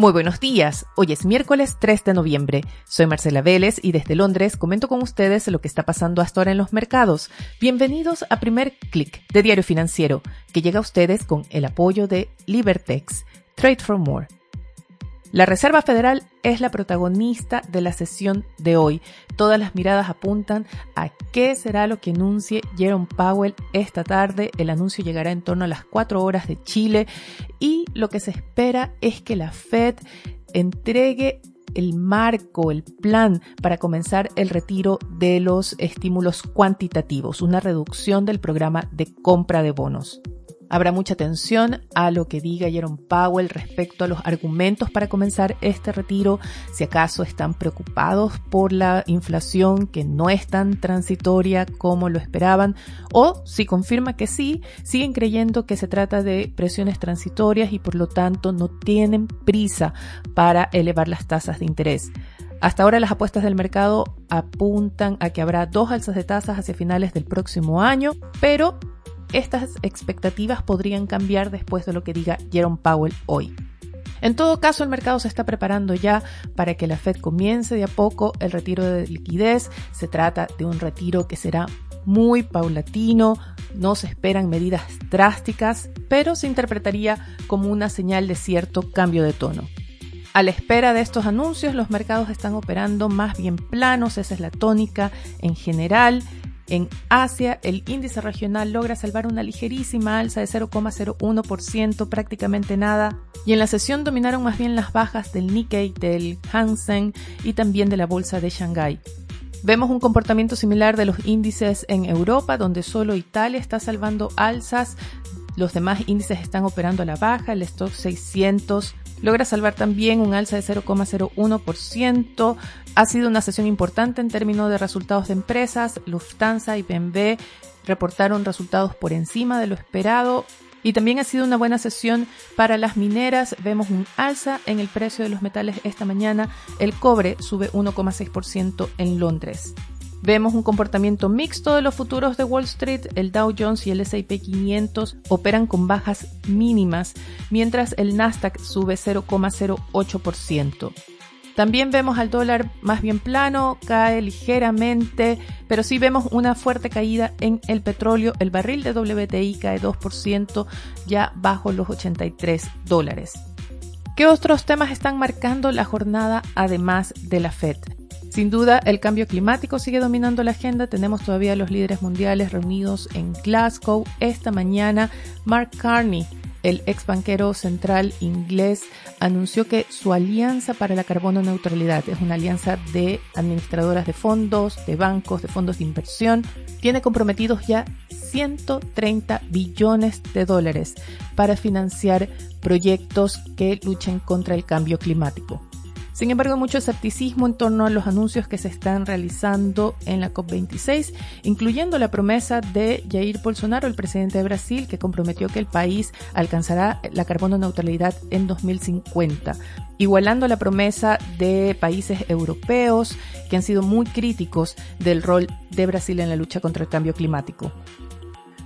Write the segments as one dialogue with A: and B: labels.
A: Muy buenos días. Hoy es miércoles 3 de noviembre. Soy Marcela Vélez y desde Londres comento con ustedes lo que está pasando hasta ahora en los mercados. Bienvenidos a Primer Click de Diario Financiero, que llega a ustedes con el apoyo de Libertex. Trade for More. La Reserva Federal es la protagonista de la sesión de hoy. Todas las miradas apuntan a qué será lo que anuncie Jerome Powell esta tarde. El anuncio llegará en torno a las 4 horas de Chile y lo que se espera es que la Fed entregue el marco, el plan para comenzar el retiro de los estímulos cuantitativos, una reducción del programa de compra de bonos. Habrá mucha atención a lo que diga Jerome Powell respecto a los argumentos para comenzar este retiro, si acaso están preocupados por la inflación que no es tan transitoria como lo esperaban, o si confirma que sí, siguen creyendo que se trata de presiones transitorias y por lo tanto no tienen prisa para elevar las tasas de interés. Hasta ahora las apuestas del mercado apuntan a que habrá dos alzas de tasas hacia finales del próximo año, pero estas expectativas podrían cambiar después de lo que diga Jerome Powell hoy. En todo caso, el mercado se está preparando ya para que la Fed comience de a poco el retiro de liquidez. Se trata de un retiro que será muy paulatino, no se esperan medidas drásticas, pero se interpretaría como una señal de cierto cambio de tono. A la espera de estos anuncios, los mercados están operando más bien planos, esa es la tónica en general. En Asia, el índice regional logra salvar una ligerísima alza de 0,01%, prácticamente nada, y en la sesión dominaron más bien las bajas del Nikkei, del Hang y también de la bolsa de Shanghái. Vemos un comportamiento similar de los índices en Europa, donde solo Italia está salvando alzas, los demás índices están operando a la baja, el stock 600 logra salvar también un alza de 0,01%. Ha sido una sesión importante en términos de resultados de empresas. Lufthansa y BMW reportaron resultados por encima de lo esperado. Y también ha sido una buena sesión para las mineras. Vemos un alza en el precio de los metales esta mañana. El cobre sube 1,6% en Londres. Vemos un comportamiento mixto de los futuros de Wall Street. El Dow Jones y el S&P 500 operan con bajas mínimas, mientras el Nasdaq sube 0,08%. También vemos al dólar más bien plano, cae ligeramente, pero sí vemos una fuerte caída en el petróleo. El barril de WTI cae 2% ya bajo los 83 dólares. ¿Qué otros temas están marcando la jornada además de la Fed? Sin duda, el cambio climático sigue dominando la agenda. Tenemos todavía los líderes mundiales reunidos en Glasgow. Esta mañana, Mark Carney, el ex banquero central inglés, anunció que su alianza para la carbono neutralidad es una alianza de administradoras de fondos, de bancos, de fondos de inversión. Tiene comprometidos ya 130 billones de dólares para financiar proyectos que luchen contra el cambio climático. Sin embargo, mucho escepticismo en torno a los anuncios que se están realizando en la COP26, incluyendo la promesa de Jair Bolsonaro, el presidente de Brasil, que comprometió que el país alcanzará la carbono neutralidad en 2050, igualando la promesa de países europeos que han sido muy críticos del rol de Brasil en la lucha contra el cambio climático.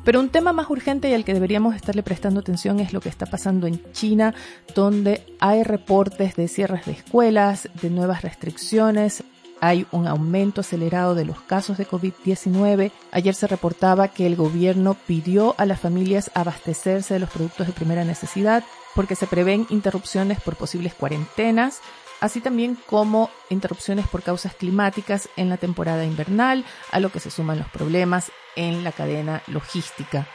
A: Pero un tema más urgente y al que deberíamos estarle prestando atención es lo que está pasando en China, donde hay reportes de cierres de escuelas, de nuevas restricciones, hay un aumento acelerado de los casos de COVID-19. Ayer se reportaba que el gobierno pidió a las familias abastecerse de los productos de primera necesidad porque se prevén interrupciones por posibles cuarentenas, así también como interrupciones por causas climáticas en la temporada invernal, a lo que se suman los problemas en la cadena logística.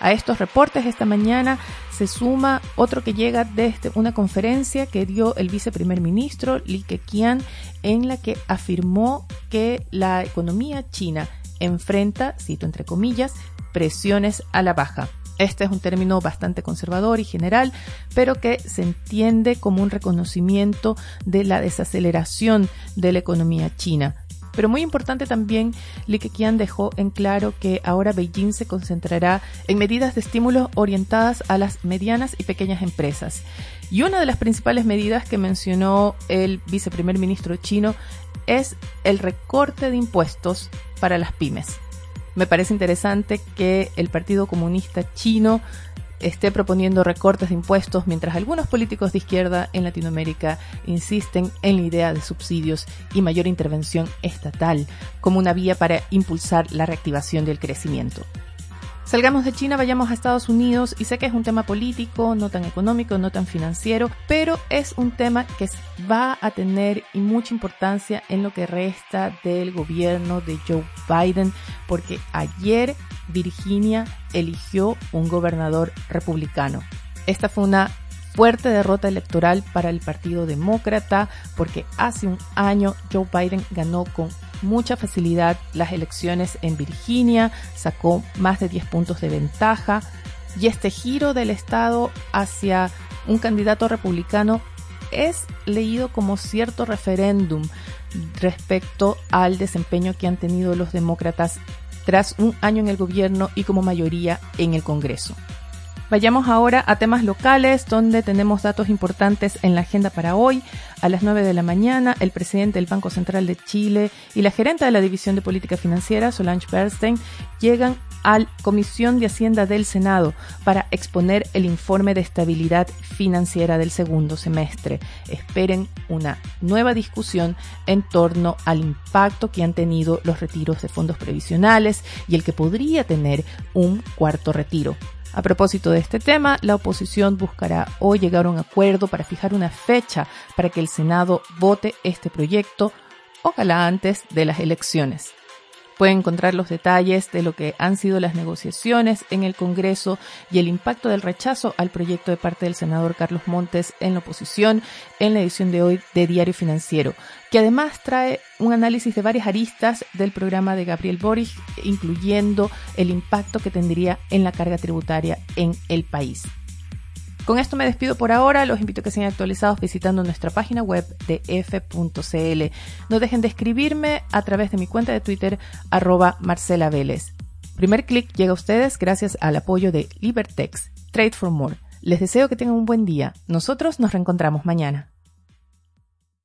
A: A estos reportes esta mañana se suma otro que llega desde una conferencia que dio el viceprimer ministro Li Keqiang en la que afirmó que la economía china enfrenta, cito entre comillas, presiones a la baja. Este es un término bastante conservador y general, pero que se entiende como un reconocimiento de la desaceleración de la economía china. Pero muy importante también, Li Keqiang dejó en claro que ahora Beijing se concentrará en medidas de estímulo orientadas a las medianas y pequeñas empresas. Y una de las principales medidas que mencionó el viceprimer ministro chino es el recorte de impuestos para las pymes. Me parece interesante que el Partido Comunista Chino esté proponiendo recortes de impuestos mientras algunos políticos de izquierda en Latinoamérica insisten en la idea de subsidios y mayor intervención estatal como una vía para impulsar la reactivación del crecimiento. Salgamos de China, vayamos a Estados Unidos y sé que es un tema político, no tan económico, no tan financiero, pero es un tema que va a tener mucha importancia en lo que resta del gobierno de Joe Biden, porque ayer Virginia eligió un gobernador republicano. Esta fue una fuerte derrota electoral para el Partido Demócrata porque hace un año Joe Biden ganó con mucha facilidad las elecciones en Virginia, sacó más de 10 puntos de ventaja y este giro del Estado hacia un candidato republicano es leído como cierto referéndum respecto al desempeño que han tenido los demócratas tras un año en el gobierno y como mayoría en el Congreso. Vayamos ahora a temas locales donde tenemos datos importantes en la agenda para hoy. A las 9 de la mañana, el presidente del Banco Central de Chile y la gerente de la División de Política Financiera, Solange Bernstein, llegan a la Comisión de Hacienda del Senado para exponer el informe de estabilidad financiera del segundo semestre. Esperen una nueva discusión en torno al impacto que han tenido los retiros de fondos previsionales y el que podría tener un cuarto retiro. A propósito de este tema, la oposición buscará hoy llegar a un acuerdo para fijar una fecha para que el Senado vote este proyecto, ojalá antes de las elecciones. Pueden encontrar los detalles de lo que han sido las negociaciones en el Congreso y el impacto del rechazo al proyecto de parte del senador Carlos Montes en la oposición en la edición de hoy de Diario Financiero, que además trae un análisis de varias aristas del programa de Gabriel Boric, incluyendo el impacto que tendría en la carga tributaria en el país. Con esto me despido por ahora. Los invito a que sean actualizados visitando nuestra página web de f.cl. No dejen de escribirme a través de mi cuenta de Twitter, arroba Marcela Vélez. Primer clic llega a ustedes gracias al apoyo de Libertex, Trade for More. Les deseo que tengan un buen día. Nosotros nos reencontramos mañana.